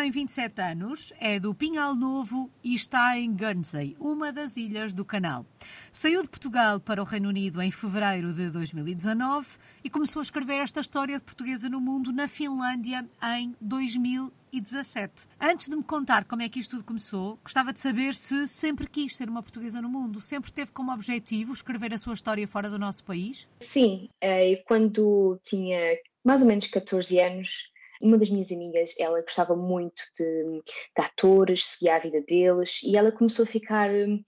tem 27 anos, é do Pinhal Novo e está em Guernsey, uma das ilhas do canal. Saiu de Portugal para o Reino Unido em fevereiro de 2019 e começou a escrever esta história de portuguesa no mundo na Finlândia em 2017. Antes de me contar como é que isto tudo começou, gostava de saber se sempre quis ser uma portuguesa no mundo, sempre teve como objetivo escrever a sua história fora do nosso país? Sim, eh, quando tinha mais ou menos 14 anos, uma das minhas amigas, ela gostava muito de, de atores, seguia a vida deles e ela começou a ficar hum,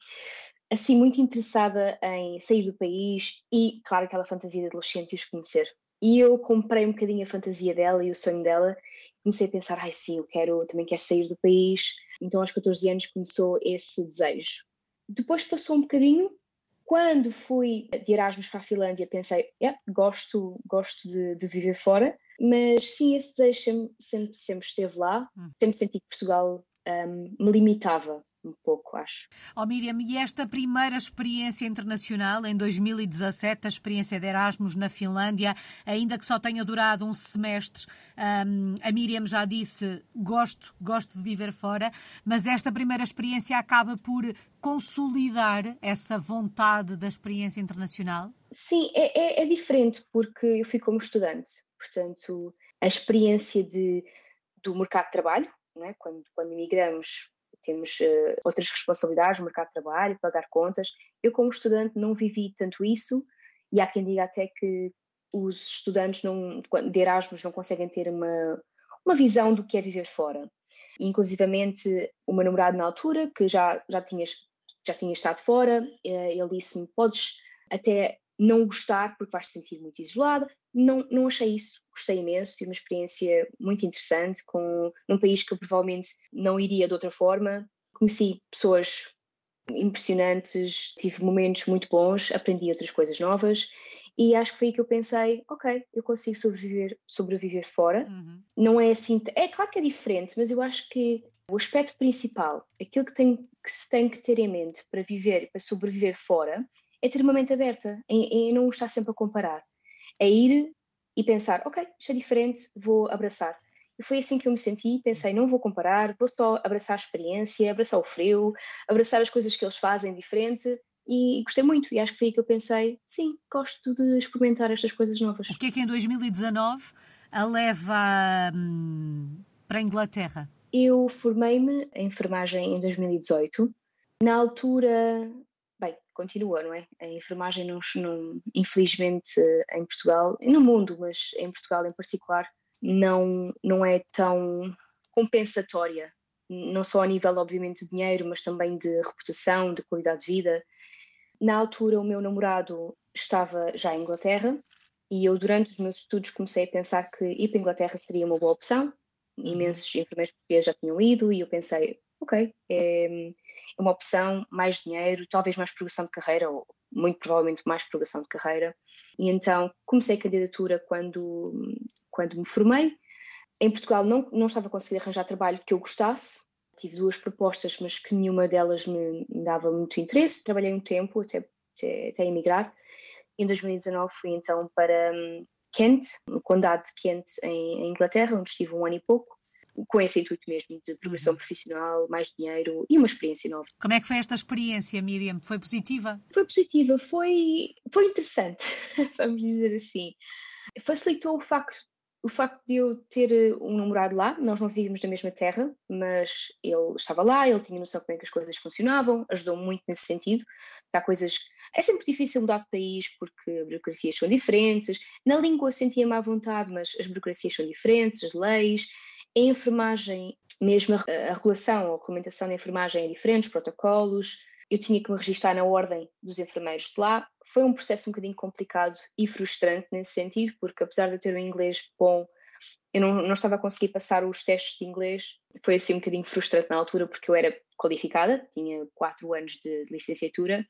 assim muito interessada em sair do país e, claro, aquela fantasia de adolescente e os conhecer. E eu comprei um bocadinho a fantasia dela e o sonho dela. Comecei a pensar, ai sim, eu quero, também quero sair do país. Então aos 14 anos começou esse desejo. Depois passou um bocadinho, quando fui de Erasmus para a Finlândia, pensei, yeah, gosto, gosto de, de viver fora. Mas sim, esse desejo sempre, sempre esteve lá, hum. sempre senti que Portugal um, me limitava um pouco, acho. Oh Miriam, e esta primeira experiência internacional, em 2017, a experiência de Erasmus na Finlândia, ainda que só tenha durado um semestre, um, a Miriam já disse, gosto, gosto de viver fora, mas esta primeira experiência acaba por consolidar essa vontade da experiência internacional? Sim, é, é, é diferente, porque eu fui como estudante, portanto, a experiência de, do mercado de trabalho, é? quando, quando imigramos temos uh, outras responsabilidades no mercado de trabalho, pagar contas. Eu, como estudante, não vivi tanto isso, e há quem diga até que os estudantes não, de Erasmus não conseguem ter uma, uma visão do que é viver fora. Inclusivamente, o meu namorado na altura, que já, já, tinha, já tinha estado fora, eh, ele disse-me: podes até não gostar porque vais te sentir muito isolada. Não, não achei isso, gostei imenso, tive uma experiência muito interessante com num país que eu provavelmente não iria de outra forma. Conheci pessoas impressionantes, tive momentos muito bons, aprendi outras coisas novas e acho que foi aí que eu pensei, ok, eu consigo sobreviver, sobreviver fora. Uhum. Não é assim, é claro que é diferente, mas eu acho que o aspecto principal, aquilo que, tem, que se tem que ter em mente para viver, para sobreviver fora, é ter uma mente aberta, em, em não estar sempre a comparar. É ir e pensar, ok, isto é diferente, vou abraçar. E foi assim que eu me senti, pensei, não vou comparar, vou só abraçar a experiência, abraçar o frio, abraçar as coisas que eles fazem diferente e gostei muito. E acho que foi aí que eu pensei, sim, gosto de experimentar estas coisas novas. O que é que em 2019 a leva hum, para a Inglaterra? Eu formei-me em enfermagem em 2018. Na altura continua, não é? A enfermagem, não, não, infelizmente, em Portugal, e no mundo, mas em Portugal em particular, não, não é tão compensatória, não só a nível, obviamente, de dinheiro, mas também de reputação, de qualidade de vida. Na altura, o meu namorado estava já em Inglaterra e eu, durante os meus estudos, comecei a pensar que ir para a Inglaterra seria uma boa opção. Uhum. Imensos enfermeiros portugueses já tinham ido e eu pensei, ok, é uma opção, mais dinheiro, talvez mais progressão de carreira, ou muito provavelmente mais progressão de carreira. E então comecei a candidatura quando, quando me formei. Em Portugal não, não estava a conseguir arranjar trabalho que eu gostasse. Tive duas propostas, mas que nenhuma delas me, dava muito interesse. Trabalhei um tempo até, até, até emigrar. Em 2019 fui então para hum, Kent, no condado de Kent, em, em Inglaterra, onde estive um ano e pouco com esse intuito mesmo de progressão uhum. profissional, mais dinheiro e uma experiência nova. Como é que foi esta experiência, Miriam? Foi positiva? Foi positiva, foi, foi interessante, vamos dizer assim. Facilitou o facto, o facto de eu ter eh, um namorado lá, nós não vivíamos na mesma terra, mas ele estava lá, ele tinha noção de como é que as coisas funcionavam, ajudou muito nesse sentido. Há coisas. É sempre difícil mudar de país porque as burocracias são diferentes. Na língua eu sentia-me à vontade, mas as burocracias são diferentes, as leis a enfermagem, mesmo a, a regulação, a regulamentação da enfermagem é diferente, os protocolos, eu tinha que me registrar na ordem dos enfermeiros de lá. Foi um processo um bocadinho complicado e frustrante nesse sentido, porque apesar de eu ter um inglês bom, eu não, não estava a conseguir passar os testes de inglês. Foi assim um bocadinho frustrante na altura, porque eu era qualificada, tinha quatro anos de licenciatura,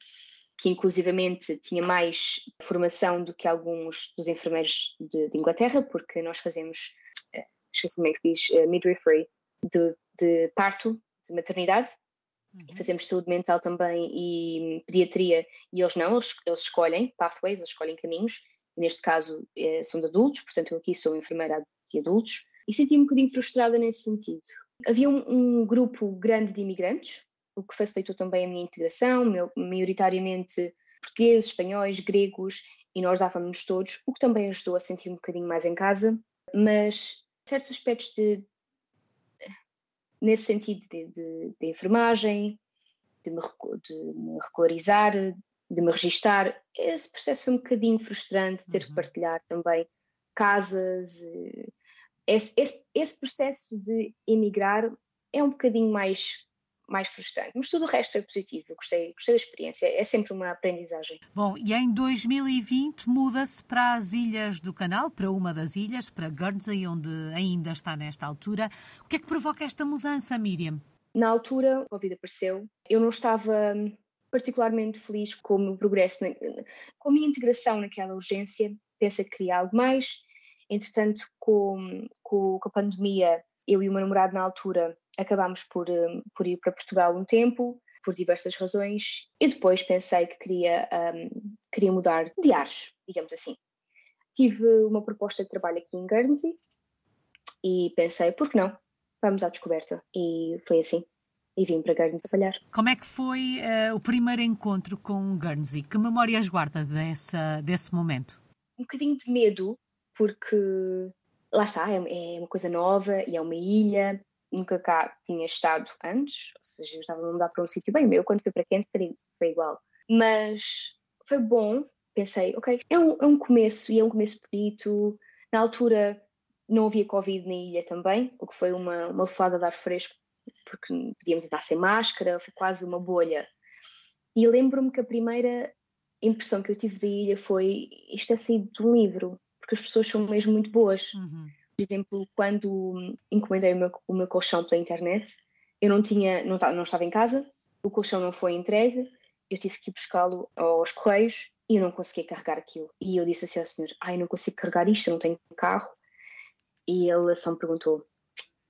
que inclusivamente tinha mais formação do que alguns dos enfermeiros de, de Inglaterra, porque nós fazemos esqueci como é que se diz, uh, midwifery, de, de parto, de maternidade, uhum. e fazemos saúde mental também e pediatria, e eles não, eles, eles escolhem pathways, eles escolhem caminhos, neste caso é, são de adultos, portanto eu aqui sou enfermeira de adultos, e senti-me um bocadinho frustrada nesse sentido, Havia um, um grupo grande de imigrantes, o que facilitou também a minha integração, meu, maioritariamente portugueses, espanhóis, gregos, e nós dávamos todos, o que também ajudou a sentir um bocadinho mais em casa, mas certos aspectos de, nesse sentido de, de, de enfermagem, de me, de me regularizar, de me registar, esse processo foi um bocadinho frustrante, ter uhum. que partilhar também casas. Eh, esse, esse, esse processo de emigrar é um bocadinho mais mais frustrante. Mas tudo o resto é positivo. Eu gostei, gostei da experiência. É sempre uma aprendizagem. Bom, e em 2020 muda-se para as ilhas do Canal, para uma das ilhas, para Guernsey, onde ainda está nesta altura. O que é que provoca esta mudança, Miriam? Na altura, a Covid apareceu. Eu não estava particularmente feliz com o meu progresso, com a minha integração naquela urgência. Pensa que queria algo mais. Entretanto, com, com, com a pandemia, eu e o meu namorado na altura acabámos por, hum, por ir para Portugal um tempo, por diversas razões, e depois pensei que queria, um, queria mudar de ares, digamos assim. Tive uma proposta de trabalho aqui em Guernsey e pensei, por que não? Vamos à descoberta. E foi assim. E vim para Guernsey trabalhar. Como é que foi uh, o primeiro encontro com Guernsey? Que memórias guarda dessa, desse momento? Um bocadinho de medo, porque lá está, é, é uma coisa nova e é uma ilha nunca cá tinha estado antes, ou seja, eu estava a mudar para um sítio bem meu, quando fui para Kent foi, igual. Mas foi bom, pensei, ok, é um, é um começo e é um começo bonito. Na altura não havia Covid na ilha também, o que foi uma, uma lefada de ar fresco, porque podíamos estar sem máscara, foi quase uma bolha. E lembro-me que a primeira impressão que eu tive da ilha foi isto é saído de um livro, porque as pessoas são mesmo muito boas. Uhum por exemplo, quando encomendei o meu, o meu colchão pela internet, eu não tinha, não, não estava em casa, o colchão não foi entregue, eu tive que ir buscá-lo aos correios e eu não conseguia carregar aquilo. E eu disse assim ao senhor, ai, não consigo carregar isto, eu não tenho carro. E ele só me perguntou,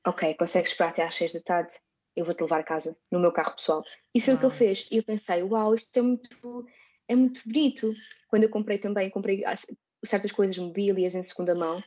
ok, consegues esperar até às seis da tarde? Eu vou-te levar a casa, no meu carro pessoal. E foi o que ele fez. E eu pensei, uau, isto é muito, é muito bonito. Quando eu comprei também, comprei certas coisas mobílias em segunda mão,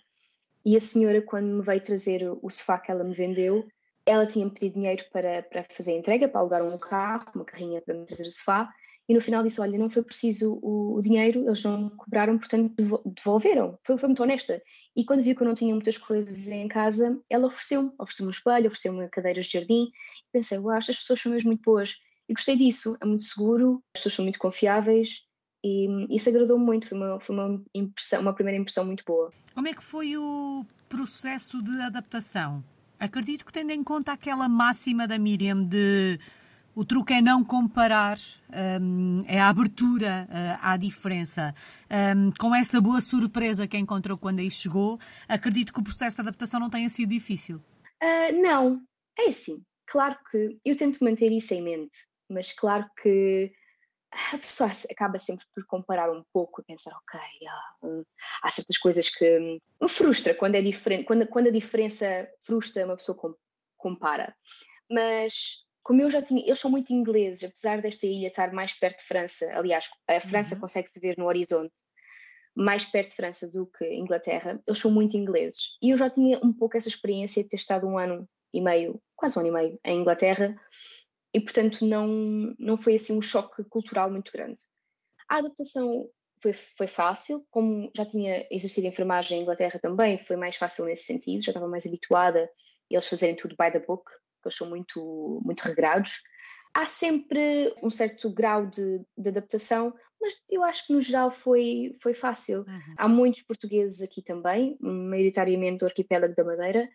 e a senhora, quando me veio trazer o sofá que ela me vendeu, ela tinha-me pedido dinheiro para, para fazer a entrega, para alugar um carro, uma carrinha para me trazer o sofá, e no final disse: Olha, não foi preciso o, o dinheiro, eles não cobraram, portanto devolveram. Foi, foi, muito honesta. E quando viu que eu não tinha muitas coisas em casa, ela ofereceu-me: ofereceu-me um espelho, ofereceu-me cadeiras de jardim. E pensei: Uau, estas pessoas são mesmo muito boas. E gostei disso, é muito seguro, as pessoas são muito confiáveis e isso agradou-me muito, foi, uma, foi uma, impressão, uma primeira impressão muito boa. Como é que foi o processo de adaptação? Acredito que tendo em conta aquela máxima da Miriam de o truque é não comparar, um, é a abertura uh, à diferença. Um, com essa boa surpresa que encontrou quando aí chegou, acredito que o processo de adaptação não tenha sido difícil. Uh, não, é assim. Claro que eu tento manter isso em mente, mas claro que a pessoa acaba sempre por comparar um pouco e pensar, ok, hum, há certas coisas que me frustra quando é diferente, quando, quando a diferença frustra, uma pessoa compara. Mas como eu já tinha, eles são muito ingleses, apesar desta ilha estar mais perto de França, aliás, a França uhum. consegue-se ver no horizonte, mais perto de França do que Inglaterra, eles são muito ingleses. E eu já tinha um pouco essa experiência de ter estado um ano e meio, quase um ano e meio, em Inglaterra, e portanto não, não foi assim um choque cultural muito grande. A adaptação foi, foi fácil, como já tinha exercido enfermagem em Inglaterra também, foi mais fácil nesse sentido, já estava mais habituada a eles fazerem tudo by the book, que eles são muito, muito regrados. Há sempre um certo grau de, de adaptação, mas eu acho que no geral foi, foi fácil. Uhum. Há muitos portugueses aqui também, maioritariamente do arquipélago da Madeira.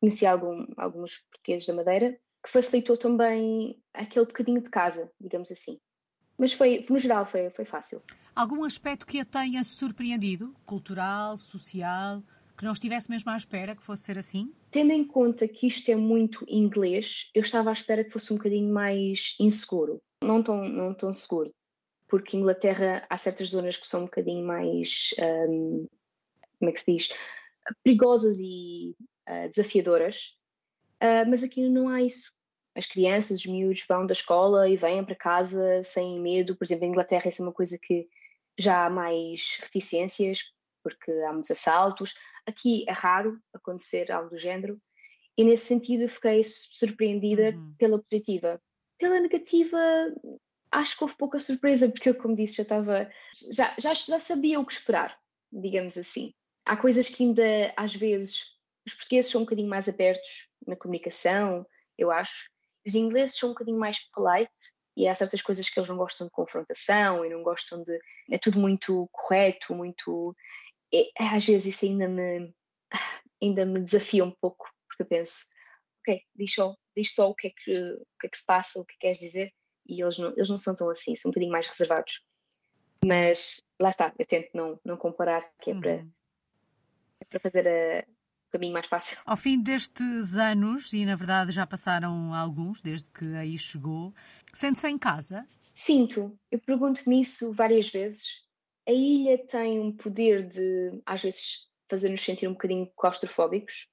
Conheci algum, alguns portugueses da Madeira que facilitou também aquele bocadinho de casa, digamos assim. Mas foi, no geral, foi, foi fácil. Algum aspecto que a tenha surpreendido, cultural, social, que não estivesse mesmo à espera que fosse ser assim? Tendo em conta que isto é muito inglês, eu estava à espera que fosse um bocadinho mais inseguro. Não tão, não tão seguro. Porque Inglaterra há certas zonas que são um bocadinho mais, um, como é que se diz, perigosas e uh, desafiadoras. Uh, mas aqui não há isso as crianças, os miúdos vão da escola e vêm para casa sem medo. Por exemplo, em Inglaterra essa é uma coisa que já há mais reticências, porque há muitos assaltos. Aqui é raro acontecer algo do género. E nesse sentido eu fiquei surpreendida uhum. pela positiva. Pela negativa, acho que houve pouca surpresa, porque eu, como disse, já estava. Já, já, já sabia o que esperar, digamos assim. Há coisas que ainda, às vezes, os portugueses são um bocadinho mais abertos na comunicação, eu acho. Os ingleses são um bocadinho mais polite e há certas coisas que eles não gostam de confrontação e não gostam de. É tudo muito correto, muito. É, às vezes isso ainda me, ainda me desafia um pouco, porque eu penso, ok, diz só, diz só o, que é que, o que é que se passa, o que queres dizer, e eles não, eles não são tão assim, são um bocadinho mais reservados. Mas lá está, eu tento não, não comparar, que é para, uhum. é para fazer a, caminho mais fácil. Ao fim destes anos, e na verdade já passaram alguns desde que aí chegou, sente-se em casa? Sinto, eu pergunto-me isso várias vezes. A ilha tem um poder de, às vezes, fazer-nos sentir um bocadinho claustrofóbicos,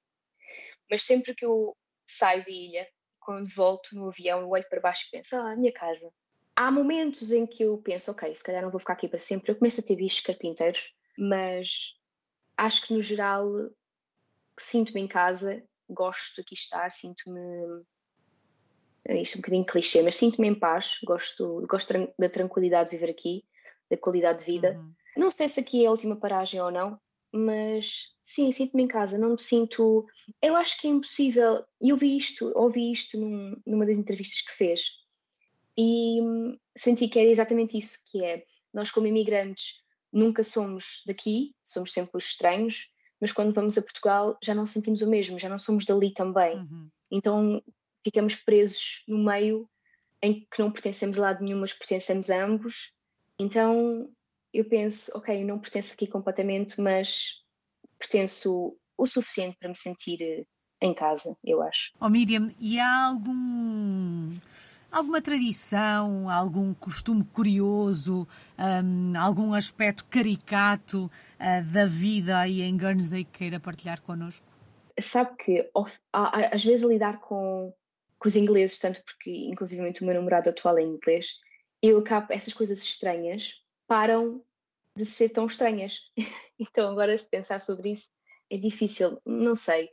mas sempre que eu saio da ilha, quando volto no avião, eu olho para baixo e penso, ah, a minha casa. Há momentos em que eu penso, ok, se calhar não vou ficar aqui para sempre. Eu começo a ter bichos carpinteiros, mas acho que no geral sinto-me em casa, gosto de aqui estar, sinto-me. Isto é um bocadinho clichê, mas sinto-me em paz, gosto, gosto da tranquilidade de viver aqui, da qualidade de vida. Uhum. Não sei se aqui é a última paragem ou não, mas sim, sinto-me em casa, não me sinto. Eu acho que é impossível. Eu vi isto, ouvi isto num, numa das entrevistas que fez e hum, senti que era exatamente isso: que é nós, como imigrantes, nunca somos daqui, somos sempre os estranhos, mas quando vamos a Portugal já não sentimos o mesmo, já não somos dali também. Uhum. Então ficamos presos no meio em que não pertencemos a lado nenhum, mas pertencemos a ambos. Então eu penso, ok, não pertenço aqui completamente, mas pertenço o suficiente para me sentir eh, em casa, eu acho. Oh Miriam, e há algum alguma tradição, algum costume curioso, um, algum aspecto caricato uh, da vida aí em Guernsey que queira partilhar connosco? Sabe que às vezes lidar com, com os ingleses, tanto porque inclusive o meu namorado atual é inglês, eu acabo essas coisas estranhas param de ser tão estranhas. então, agora, se pensar sobre isso, é difícil, não sei.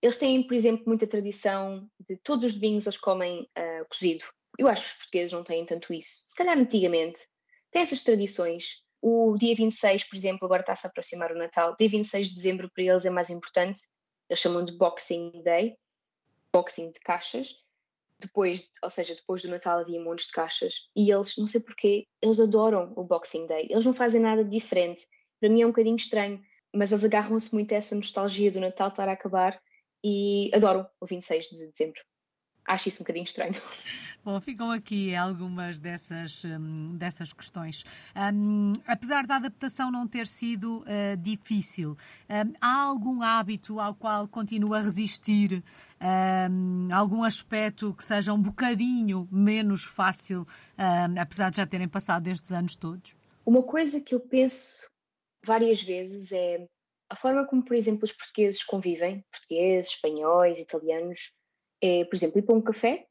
Eles têm, por exemplo, muita tradição de todos os domingos eles comem uh, cozido. Eu acho que os portugueses não têm tanto isso. Se calhar antigamente tem essas tradições. O dia 26, por exemplo, agora está-se a aproximar o Natal. Dia 26 de dezembro para eles é mais importante. Eles chamam de Boxing Day, Boxing de caixas depois, ou seja, depois do Natal havia montes de caixas e eles, não sei porquê, eles adoram o Boxing Day. Eles não fazem nada diferente. Para mim é um bocadinho estranho, mas eles agarram-se muito a essa nostalgia do Natal estar a acabar e adoram o 26 de dezembro acho isso um bocadinho estranho. Bom, ficam aqui algumas dessas, hum, dessas questões. Um, apesar da adaptação não ter sido uh, difícil, um, há algum hábito ao qual continua a resistir? Um, algum aspecto que seja um bocadinho menos fácil, apesar de já terem passado estes anos todos? Uma coisa que eu penso várias vezes é a forma como, por exemplo, os portugueses convivem, portugueses, espanhóis, italianos, é, por exemplo, ir para um café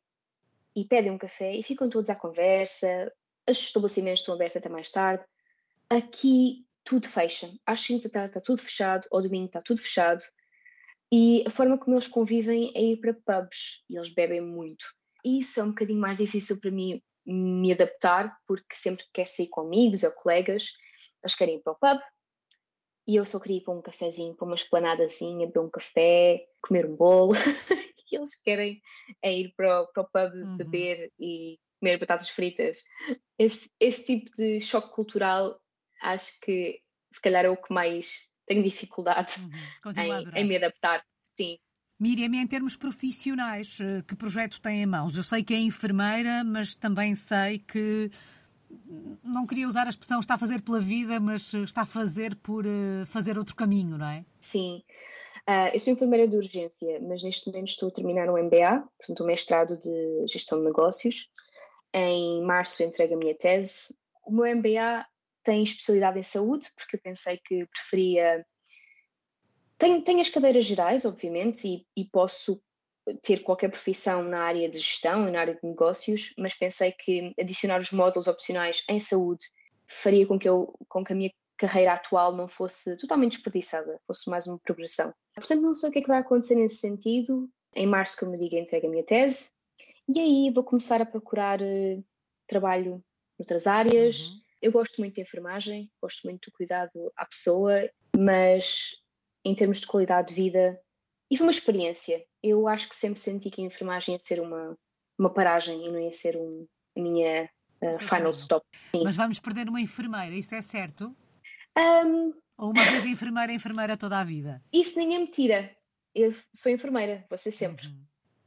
e pedem um café e ficam todos à conversa, os estabelecimentos estão abertos até mais tarde. Aqui tudo fecha. Às 5 da tarde está tudo fechado, ao domingo está tudo fechado. E a forma como eles convivem é ir para pubs e eles bebem muito. E isso é um bocadinho mais difícil para mim me adaptar, porque sempre que quero sair com amigos ou colegas, eles querem ir para o pub e eu só queria ir para um cafezinho, para uma esplanadazinha, beber um café, comer um bolo. que eles querem é ir para o, para o pub uhum. beber e comer batatas fritas. Esse, esse tipo de choque cultural acho que se calhar é o que mais tenho dificuldade uhum. em, em me adaptar. Sim. Miriam, em termos profissionais, eh, que projetos tem em mãos? Eu sei que é enfermeira, mas também sei que não queria usar a expressão está a fazer pela vida, mas está a fazer por fazer outro caminho, não é? Sim. Uh, eu sou enfermeira de urgência, mas neste momento estou a terminar um MBA, portanto, um mestrado de gestão de negócios. Em março entrego a minha tese. O meu MBA tem especialidade em saúde, porque eu pensei que preferia. Tenho, tenho as cadeiras gerais, obviamente, e, e posso ter qualquer profissão na área de gestão e na área de negócios, mas pensei que adicionar os módulos opcionais em saúde faria com que, eu, com que a minha carreira atual não fosse totalmente desperdiçada, fosse mais uma progressão. Portanto, não sei o que é que vai acontecer nesse sentido. Em março, como eu digo, entrego a minha tese e aí vou começar a procurar uh, trabalho noutras áreas. Uhum. Eu gosto muito de enfermagem, gosto muito do cuidado à pessoa, mas em termos de qualidade de vida, e foi uma experiência. Eu acho que sempre senti que a enfermagem ia ser uma, uma paragem e não ia ser um, a minha uh, final stop. Sim. Mas vamos perder uma enfermeira, isso é certo? Um, Ou uma vez enfermeira, enfermeira toda a vida? Isso ninguém me tira. Eu sou enfermeira, vou ser sempre. Uhum.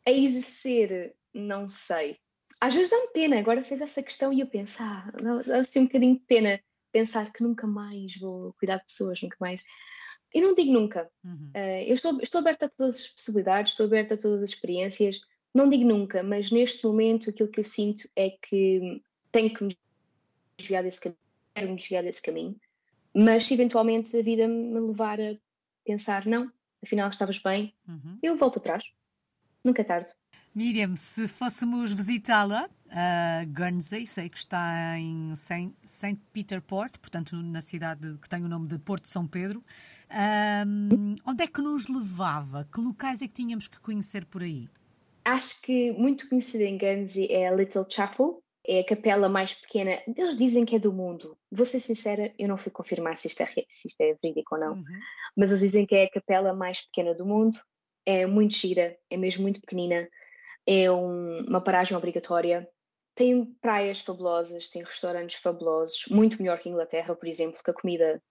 A exercer, não sei. Às vezes dá-me pena, agora fez essa questão e eu penso, ah, dá assim um bocadinho de pena pensar que nunca mais vou cuidar de pessoas, nunca mais. Eu não digo nunca. Uhum. Uh, eu estou, estou aberta a todas as possibilidades, estou aberta a todas as experiências. Não digo nunca, mas neste momento aquilo que eu sinto é que tenho que me desviar desse caminho, quero me desviar desse caminho. Mas se eventualmente a vida me levar a pensar, não, afinal estavas bem, uhum. eu volto atrás. Nunca é tarde. Miriam, se fôssemos visitá-la, a Guernsey, sei que está em St. Peter Port, portanto na cidade que tem o nome de Porto São Pedro, um, onde é que nos levava? Que locais é que tínhamos que conhecer por aí? Acho que muito conhecida em Guernsey é a Little Chapel, é a capela mais pequena. Eles dizem que é do mundo. Vou ser sincera, eu não fui confirmar se isto é, se isto é verídico ou não, uhum. mas eles dizem que é a capela mais pequena do mundo. É muito gira, é mesmo muito pequenina. É um, uma paragem obrigatória. Tem praias fabulosas, tem restaurantes fabulosos, muito melhor que a Inglaterra, por exemplo, que a comida.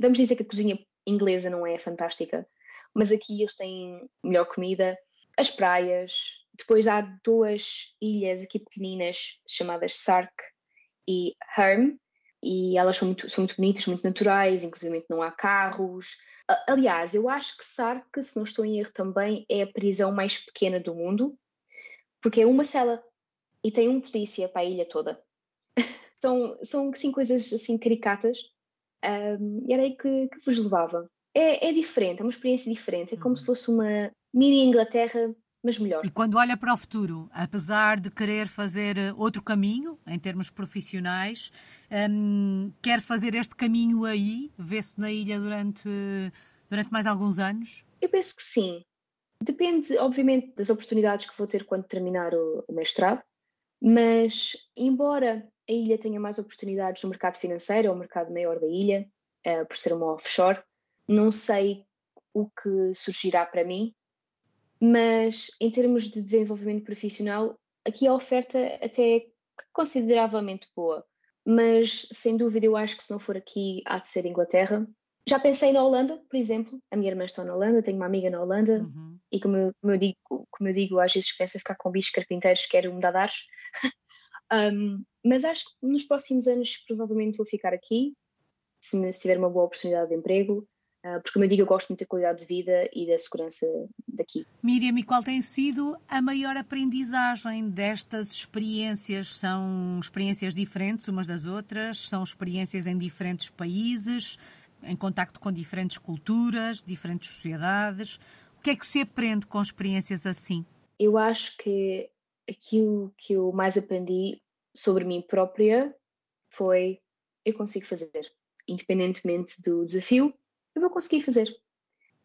Vamos dizer que a cozinha inglesa não é fantástica, mas aqui eles têm melhor comida. As praias, depois há duas ilhas aqui pequeninas chamadas Sark e Herm, e elas são muito, são muito bonitas, muito naturais, inclusive não há carros. Aliás, eu acho que Sark, se não estou em erro também, é a prisão mais pequena do mundo, porque é uma cela e tem um polícia para a ilha toda. são, são assim, coisas assim caricatas, um, e era aí que, que vos levava. É, é diferente, é uma experiência diferente, é como uhum. se fosse uma mini Inglaterra mas melhor. E quando olha para o futuro, apesar de querer fazer eh, outro caminho, em termos profissionais, um, quer fazer este caminho aí? Vê-se na ilha durante, durante mais alguns anos? Eu penso que sim. Depende, obviamente, das oportunidades que vou ter quando terminar o, o mestrado, mas, embora a ilha tenha mais oportunidades no mercado financeiro, ou o mercado maior da ilha, uh, por ser uma offshore, não sei o que surgirá para mim mas em termos de desenvolvimento profissional, aqui a oferta até é consideravelmente boa. Mas sem dúvida eu acho que se não for aqui há de ser Inglaterra. Já pensei na Holanda, por exemplo. A minha irmã está na Holanda, tenho uma amiga na Holanda uhum. e como eu, como eu, digo, como eu digo, às vezes penso a ficar com bichos carpinteiros, quero mudar de ares. um, mas acho que nos próximos anos provavelmente vou ficar aqui, se, me, se tiver uma boa oportunidade de emprego. Ah, porque, como eu digo, eu gosto muito da qualidade de vida e da segurança daqui. Miriam, e qual tem sido a maior aprendizagem destas experiências? São experiências diferentes umas das outras? São experiências em diferentes países, em contacto com diferentes culturas, diferentes sociedades? O que é que se aprende com experiências assim? Eu acho que aquilo que eu mais aprendi sobre mim própria foi eu consigo fazer, independentemente do desafio eu vou conseguir fazer.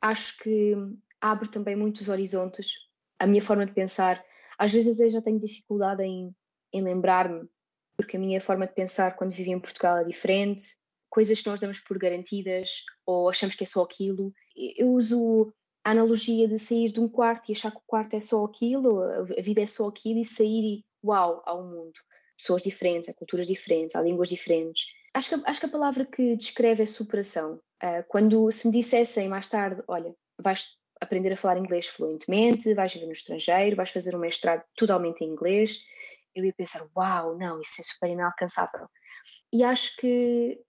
Acho que abre também muitos horizontes. A minha forma de pensar, às vezes eu já tenho dificuldade em, em lembrar-me, porque a minha forma de pensar quando vivi em Portugal é diferente, coisas que nós damos por garantidas ou achamos que é só aquilo. Eu uso a analogia de sair de um quarto e achar que o quarto é só aquilo, a vida é só aquilo e sair e uau, há um mundo. Pessoas diferentes, há culturas diferentes, há línguas diferentes. Acho que, acho que a palavra que descreve é superação. Uh, quando se me dissessem mais tarde, olha, vais aprender a falar inglês fluentemente, vais viver no estrangeiro, vais fazer um mestrado totalmente em inglês, eu ia pensar, uau, não, isso é super inalcançável. E acho que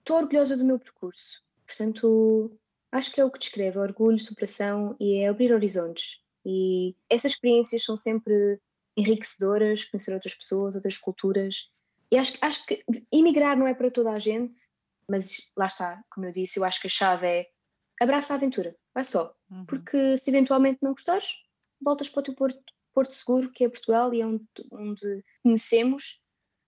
estou orgulhosa do meu percurso. Portanto, acho que é o que descreve, orgulho, superação e é abrir horizontes. E essas experiências são sempre enriquecedoras, conhecer outras pessoas, outras culturas. E acho, acho que emigrar não é para toda a gente, mas lá está, como eu disse, eu acho que a chave é abraça a aventura, vai só. Uhum. Porque se eventualmente não gostares, voltas para o teu porto, porto seguro, que é Portugal e é onde, onde conhecemos,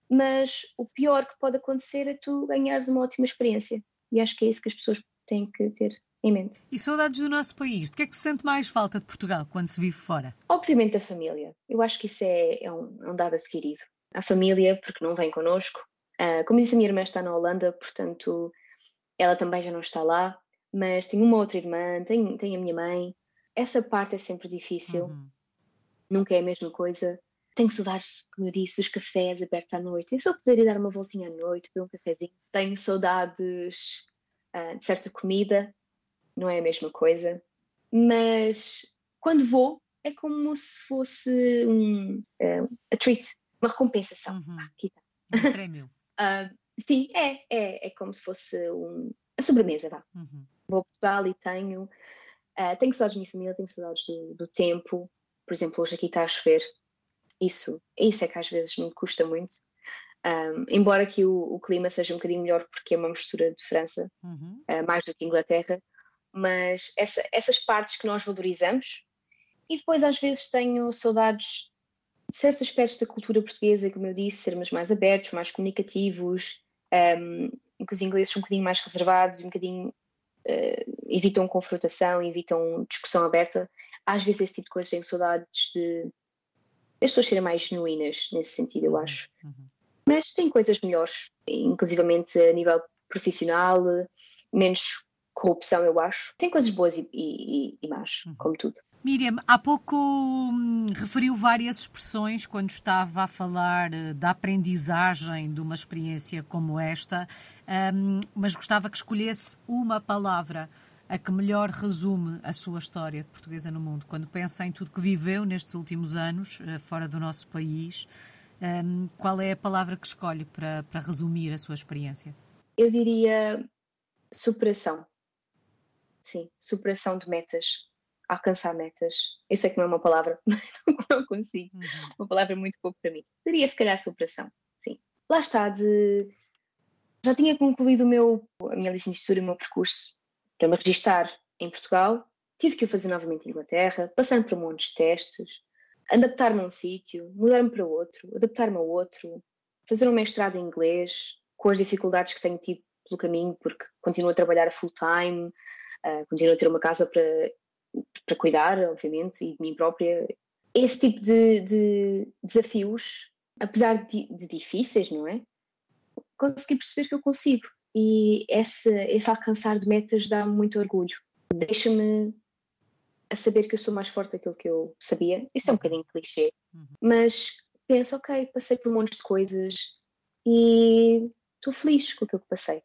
mas o pior que pode acontecer é tu ganhares uma ótima experiência. E acho que é isso que as pessoas têm que ter em mente. E saudades do nosso país? De que é que se sente mais falta de Portugal quando se vive fora? Obviamente a família. Eu acho que isso é, é, um, é um, dado adquirido. A família, porque não vem connosco. Uh, como disse, a minha irmã está na Holanda, portanto, ela também já não está lá. Mas tenho uma outra irmã, tenho, tenho a minha mãe. Essa parte é sempre difícil. Uhum. Nunca é a mesma coisa. Tenho saudades, como eu disse, dos cafés abertos à noite. Eu só poderia dar uma voltinha à noite, beber um cafezinho. Tenho saudades uh, de certa comida, não é a mesma coisa. Mas quando vou, é como se fosse um, uh, a treat, uma recompensação. Uhum. Ah, aqui está. Um prémio. uh, sim, é, é, é como se fosse um, a sobremesa, vá. Uhum. Vou a Portugal e tenho, uh, tenho saudades da minha família, tenho saudades do, do tempo. Por exemplo, hoje aqui está a chover isso, isso é que às vezes me custa muito. Um, embora que o, o, clima seja um bocadinho melhor porque é uma mistura de França, uhum. uh, mais do que Inglaterra, mas essa, essas partes que nós valorizamos, e depois às vezes tenho saudades de certos aspectos da cultura portuguesa, como eu disse, sermos mais abertos, mais comunicativos, um, em que os ingleses são um bocadinho mais reservados, um bocadinho uh, evitam confrontação, evitam discussão aberta. Às vezes esse tipo de coisas tenho saudades de as pessoas serem mais genuínas nesse sentido, eu uhum, acho. Uhum. Mas tem coisas melhores, inclusivamente a nível profissional, menos corrupção, eu acho. Tem coisas boas e, e, e más, uhum. como tudo. Miriam, há pouco hum, referiu várias expressões quando estava a falar uh, da aprendizagem de uma experiência como esta, um, mas gostava que escolhesse uma palavra a que melhor resume a sua história de portuguesa no mundo? Quando pensa em tudo que viveu nestes últimos anos, eh, fora do nosso país, ehm, qual é a palavra que escolhe para, para resumir a sua experiência? Eu diria superação. Sim, superação de metas, alcançar metas. Eu sei que não é uma palavra, não consigo. Uhum. Uma palavra muito pouco para mim. Diria se calhar superação, sim. Lá está, de... já tinha concluído o meu, a minha licenciatura, o meu percurso para me registar em Portugal, tive que o fazer novamente em Inglaterra, passando por um monte de testes, adaptar-me a um sítio, mudar-me para outro, adaptar-me a outro, fazer um mestrado em inglês, com as dificuldades que tenho tido pelo caminho, porque continuo a trabalhar full-time, uh, continuo a ter uma casa para, para cuidar, obviamente, e de mim própria. Esse tipo de, de desafios, apesar de, de difíceis, não é? Consegui perceber que eu consigo e esse, esse alcançar de metas dá-me muito orgulho. Deixa-me a saber que eu sou mais forte daquilo que eu sabia. Isso é um uhum. bocadinho clichê, uhum. mas penso, ok, passei por um monte de coisas e estou feliz com aquilo que passei.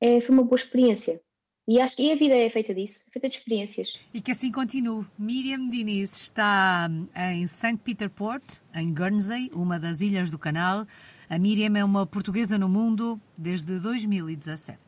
É, foi uma boa experiência. E, acho, e a vida é feita disso, é feita de experiências. E que assim continue. Miriam Diniz está em St. Peter Port, em Guernsey, uma das ilhas do canal. A Miriam é uma portuguesa no mundo desde 2017.